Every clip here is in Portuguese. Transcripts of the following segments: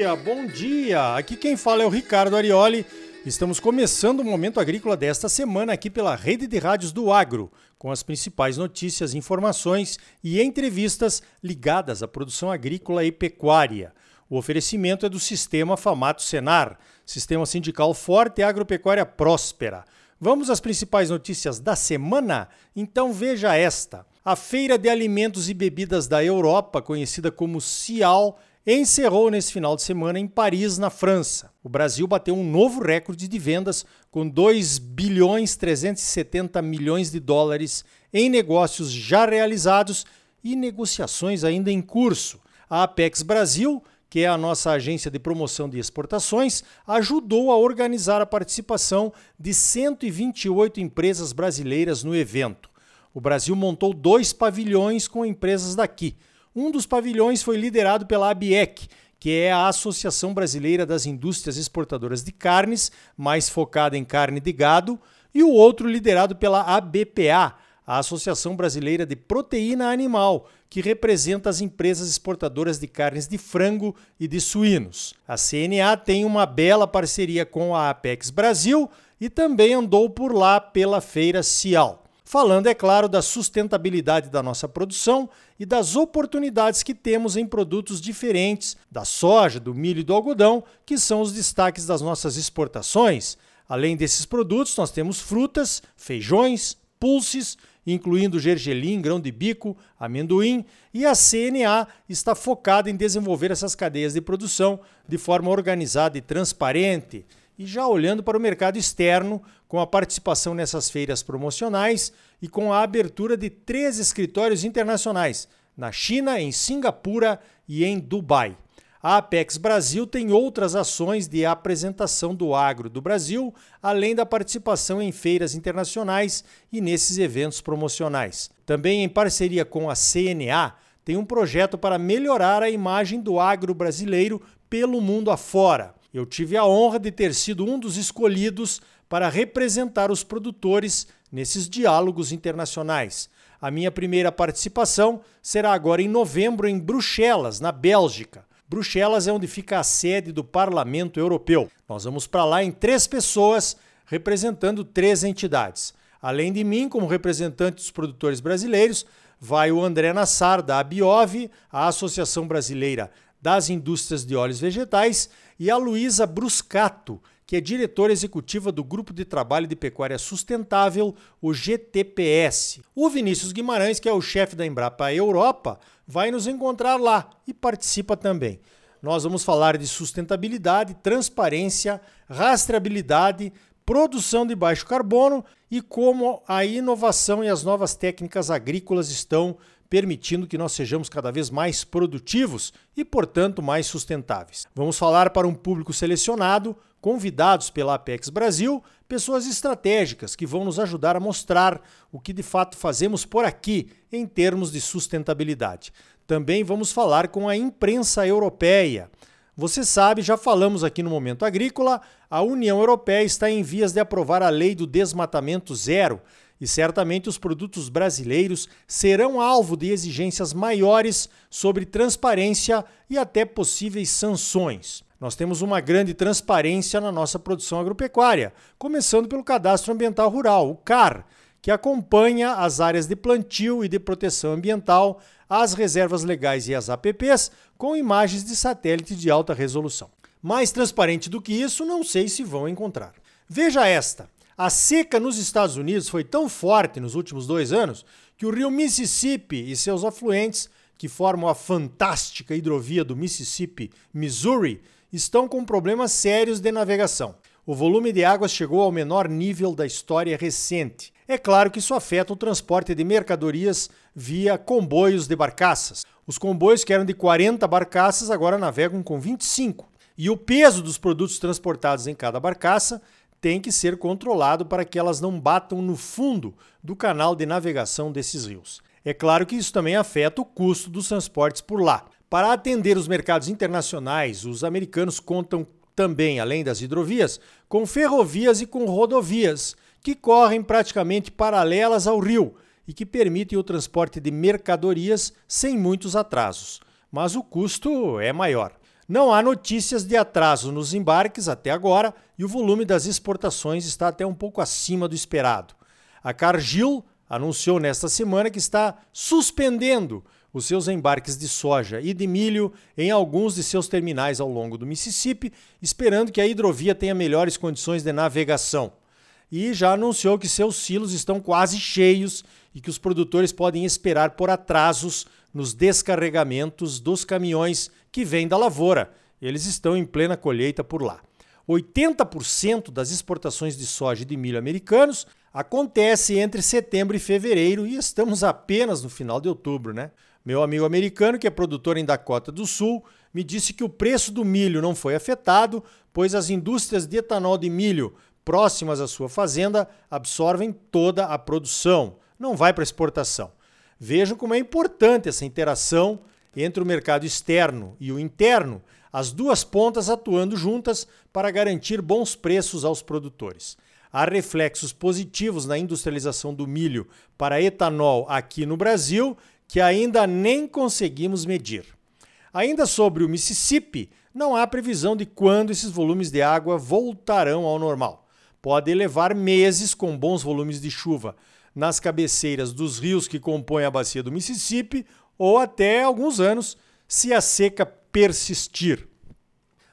dia, bom dia! Aqui quem fala é o Ricardo Arioli. Estamos começando o Momento Agrícola desta semana aqui pela Rede de Rádios do Agro, com as principais notícias, informações e entrevistas ligadas à produção agrícola e pecuária. O oferecimento é do Sistema Famato Senar, Sistema Sindical Forte e Agropecuária Próspera. Vamos às principais notícias da semana? Então veja esta. A Feira de Alimentos e Bebidas da Europa, conhecida como CIAL, encerrou nesse final de semana em Paris, na França. O Brasil bateu um novo recorde de vendas com 2 bilhões 370 milhões de dólares em negócios já realizados e negociações ainda em curso. A Apex Brasil que é a nossa agência de promoção de exportações, ajudou a organizar a participação de 128 empresas brasileiras no evento. O Brasil montou dois pavilhões com empresas daqui. Um dos pavilhões foi liderado pela ABIEC, que é a Associação Brasileira das Indústrias Exportadoras de Carnes, mais focada em carne de gado, e o outro liderado pela ABPA, a Associação Brasileira de Proteína Animal, que representa as empresas exportadoras de carnes de frango e de suínos. A CNA tem uma bela parceria com a Apex Brasil e também andou por lá pela feira Cial. Falando, é claro, da sustentabilidade da nossa produção e das oportunidades que temos em produtos diferentes da soja, do milho e do algodão, que são os destaques das nossas exportações. Além desses produtos, nós temos frutas, feijões, pulses incluindo gergelim, grão de bico, amendoim, e a CNA está focada em desenvolver essas cadeias de produção de forma organizada e transparente. E já olhando para o mercado externo, com a participação nessas feiras promocionais e com a abertura de três escritórios internacionais, na China, em Singapura e em Dubai. A Apex Brasil tem outras ações de apresentação do agro do Brasil, além da participação em feiras internacionais e nesses eventos promocionais. Também em parceria com a CNA, tem um projeto para melhorar a imagem do agro brasileiro pelo mundo afora. Eu tive a honra de ter sido um dos escolhidos para representar os produtores nesses diálogos internacionais. A minha primeira participação será agora em novembro em Bruxelas, na Bélgica. Bruxelas é onde fica a sede do Parlamento Europeu. Nós vamos para lá em três pessoas, representando três entidades. Além de mim, como representante dos produtores brasileiros, vai o André Nassar, da Abiov, a Associação Brasileira das Indústrias de Óleos Vegetais, e a Luísa Bruscato, que é diretora executiva do Grupo de Trabalho de Pecuária Sustentável, o GTPS. O Vinícius Guimarães, que é o chefe da Embrapa Europa, vai nos encontrar lá e participa também. Nós vamos falar de sustentabilidade, transparência, rastreabilidade, produção de baixo carbono e como a inovação e as novas técnicas agrícolas estão permitindo que nós sejamos cada vez mais produtivos e, portanto, mais sustentáveis. Vamos falar para um público selecionado, convidados pela Apex Brasil, pessoas estratégicas que vão nos ajudar a mostrar o que de fato fazemos por aqui em termos de sustentabilidade. Também vamos falar com a imprensa europeia. Você sabe, já falamos aqui no Momento Agrícola, a União Europeia está em vias de aprovar a lei do desmatamento zero e certamente os produtos brasileiros serão alvo de exigências maiores sobre transparência e até possíveis sanções. Nós temos uma grande transparência na nossa produção agropecuária, começando pelo Cadastro Ambiental Rural, o CAR, que acompanha as áreas de plantio e de proteção ambiental, as reservas legais e as APPs, com imagens de satélite de alta resolução. Mais transparente do que isso, não sei se vão encontrar. Veja esta. A seca nos Estados Unidos foi tão forte nos últimos dois anos que o rio Mississippi e seus afluentes, que formam a fantástica hidrovia do Mississippi-Missouri, estão com problemas sérios de navegação. O volume de águas chegou ao menor nível da história recente. É claro que isso afeta o transporte de mercadorias via comboios de barcaças. Os comboios que eram de 40 barcaças agora navegam com 25. E o peso dos produtos transportados em cada barcaça tem que ser controlado para que elas não batam no fundo do canal de navegação desses rios. É claro que isso também afeta o custo dos transportes por lá. Para atender os mercados internacionais, os americanos contam também, além das hidrovias, com ferrovias e com rodovias, que correm praticamente paralelas ao rio e que permitem o transporte de mercadorias sem muitos atrasos. Mas o custo é maior. Não há notícias de atraso nos embarques até agora e o volume das exportações está até um pouco acima do esperado. A Cargill anunciou nesta semana que está suspendendo os seus embarques de soja e de milho em alguns de seus terminais ao longo do Mississippi, esperando que a hidrovia tenha melhores condições de navegação. E já anunciou que seus silos estão quase cheios e que os produtores podem esperar por atrasos nos descarregamentos dos caminhões que vêm da lavoura. Eles estão em plena colheita por lá. 80% das exportações de soja e de milho americanos acontece entre setembro e fevereiro e estamos apenas no final de outubro, né? Meu amigo americano, que é produtor em Dakota do Sul, me disse que o preço do milho não foi afetado, pois as indústrias de etanol de milho próximas à sua fazenda absorvem toda a produção, não vai para exportação. Vejam como é importante essa interação entre o mercado externo e o interno, as duas pontas atuando juntas para garantir bons preços aos produtores. Há reflexos positivos na industrialização do milho para etanol aqui no Brasil que ainda nem conseguimos medir. Ainda sobre o Mississippi, não há previsão de quando esses volumes de água voltarão ao normal. Pode levar meses com bons volumes de chuva nas cabeceiras dos rios que compõem a bacia do Mississippi ou até alguns anos se a seca persistir.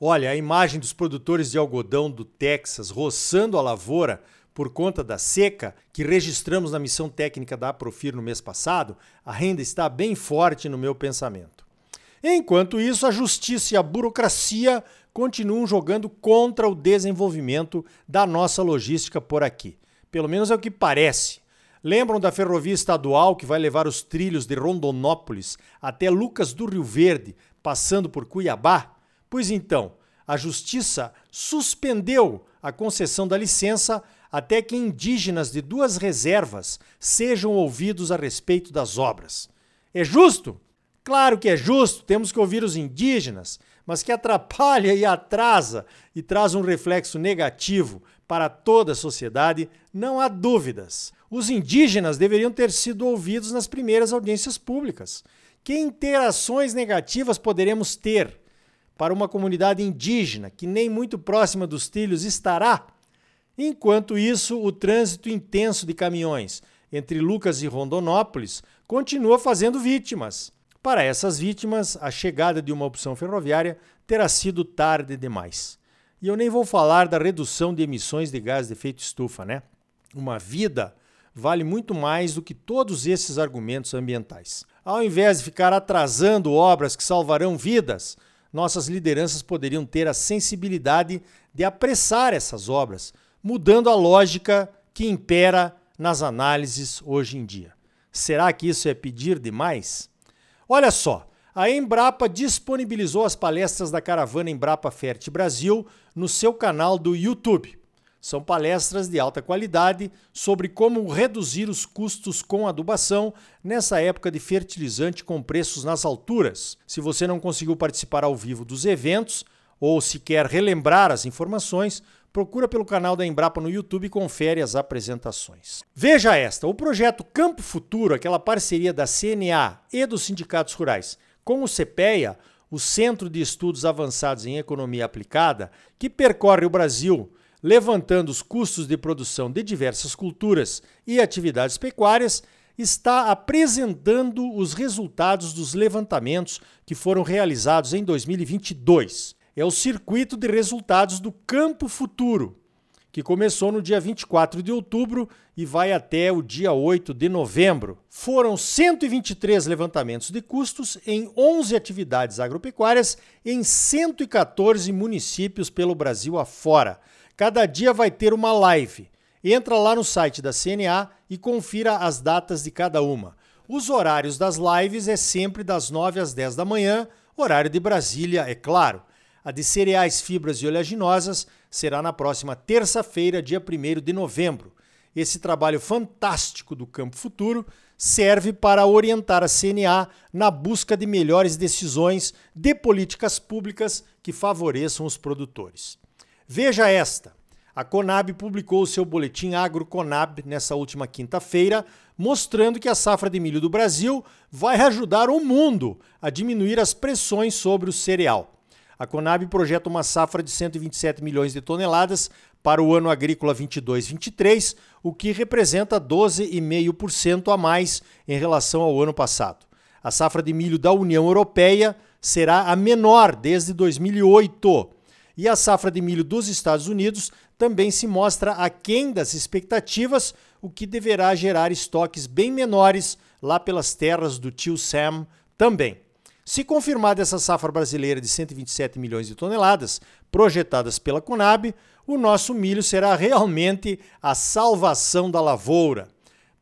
Olha, a imagem dos produtores de algodão do Texas roçando a lavoura por conta da seca que registramos na missão técnica da Aprofir no mês passado, ainda está bem forte no meu pensamento. Enquanto isso, a justiça e a burocracia continuam jogando contra o desenvolvimento da nossa logística por aqui. Pelo menos é o que parece. Lembram da ferrovia estadual que vai levar os trilhos de Rondonópolis até Lucas do Rio Verde, passando por Cuiabá? Pois então, a justiça suspendeu a concessão da licença até que indígenas de duas reservas sejam ouvidos a respeito das obras. É justo? Claro que é justo, temos que ouvir os indígenas, mas que atrapalha e atrasa e traz um reflexo negativo para toda a sociedade, não há dúvidas. Os indígenas deveriam ter sido ouvidos nas primeiras audiências públicas. Que interações negativas poderemos ter para uma comunidade indígena que nem muito próxima dos trilhos estará Enquanto isso, o trânsito intenso de caminhões entre Lucas e Rondonópolis continua fazendo vítimas. Para essas vítimas, a chegada de uma opção ferroviária terá sido tarde demais. E eu nem vou falar da redução de emissões de gás de efeito estufa, né? Uma vida vale muito mais do que todos esses argumentos ambientais. Ao invés de ficar atrasando obras que salvarão vidas, nossas lideranças poderiam ter a sensibilidade de apressar essas obras, mudando a lógica que impera nas análises hoje em dia. Será que isso é pedir demais? Olha só, a Embrapa disponibilizou as palestras da caravana Embrapa Fert Brasil no seu canal do YouTube. São palestras de alta qualidade sobre como reduzir os custos com adubação nessa época de fertilizante com preços nas alturas. Se você não conseguiu participar ao vivo dos eventos ou se quer relembrar as informações, procura pelo canal da Embrapa no YouTube e confere as apresentações. Veja esta: o projeto Campo Futuro, aquela parceria da CNA e dos sindicatos rurais com o CPEA, o Centro de Estudos Avançados em Economia Aplicada, que percorre o Brasil levantando os custos de produção de diversas culturas e atividades pecuárias, está apresentando os resultados dos levantamentos que foram realizados em 2022 é o circuito de resultados do Campo Futuro, que começou no dia 24 de outubro e vai até o dia 8 de novembro. Foram 123 levantamentos de custos em 11 atividades agropecuárias em 114 municípios pelo Brasil afora. Cada dia vai ter uma live. Entra lá no site da CNA e confira as datas de cada uma. Os horários das lives é sempre das 9 às 10 da manhã, horário de Brasília, é claro. A de cereais, fibras e oleaginosas será na próxima terça-feira, dia 1 de novembro. Esse trabalho fantástico do Campo Futuro serve para orientar a CNA na busca de melhores decisões de políticas públicas que favoreçam os produtores. Veja esta. A Conab publicou o seu boletim AgroConab nessa última quinta-feira, mostrando que a safra de milho do Brasil vai ajudar o mundo a diminuir as pressões sobre o cereal. A Conab projeta uma safra de 127 milhões de toneladas para o ano agrícola 22-23, o que representa 12,5% a mais em relação ao ano passado. A safra de milho da União Europeia será a menor desde 2008. E a safra de milho dos Estados Unidos também se mostra aquém das expectativas, o que deverá gerar estoques bem menores lá pelas terras do tio Sam também. Se confirmada essa safra brasileira de 127 milhões de toneladas, projetadas pela Conab, o nosso milho será realmente a salvação da lavoura.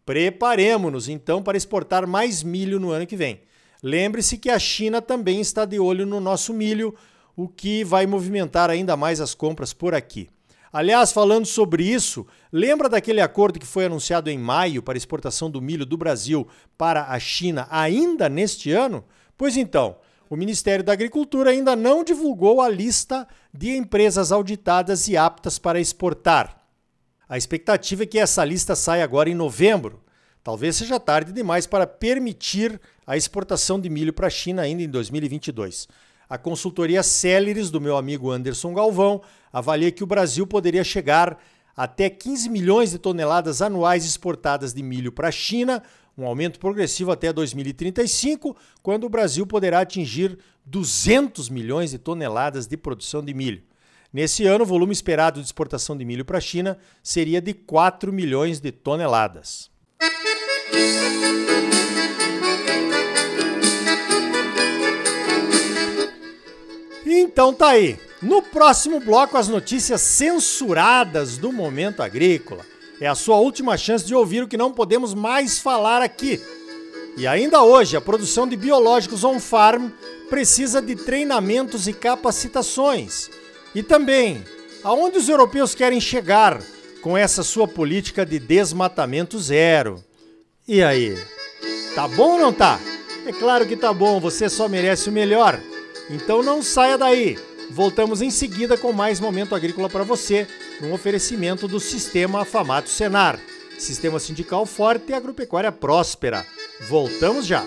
Preparemos-nos então para exportar mais milho no ano que vem. Lembre-se que a China também está de olho no nosso milho, o que vai movimentar ainda mais as compras por aqui. Aliás, falando sobre isso, lembra daquele acordo que foi anunciado em maio para exportação do milho do Brasil para a China ainda neste ano? Pois então, o Ministério da Agricultura ainda não divulgou a lista de empresas auditadas e aptas para exportar. A expectativa é que essa lista saia agora em novembro. Talvez seja tarde demais para permitir a exportação de milho para a China ainda em 2022. A consultoria Celeris do meu amigo Anderson Galvão avalia que o Brasil poderia chegar até 15 milhões de toneladas anuais exportadas de milho para a China, um aumento progressivo até 2035, quando o Brasil poderá atingir 200 milhões de toneladas de produção de milho. Nesse ano, o volume esperado de exportação de milho para a China seria de 4 milhões de toneladas. Então tá aí. No próximo bloco, as notícias censuradas do momento agrícola. É a sua última chance de ouvir o que não podemos mais falar aqui. E ainda hoje, a produção de biológicos on-farm precisa de treinamentos e capacitações. E também, aonde os europeus querem chegar com essa sua política de desmatamento zero? E aí? Tá bom ou não tá? É claro que tá bom, você só merece o melhor. Então não saia daí. Voltamos em seguida com mais momento agrícola para você, num oferecimento do Sistema Afamato Senar. Sistema sindical forte e agropecuária próspera. Voltamos já!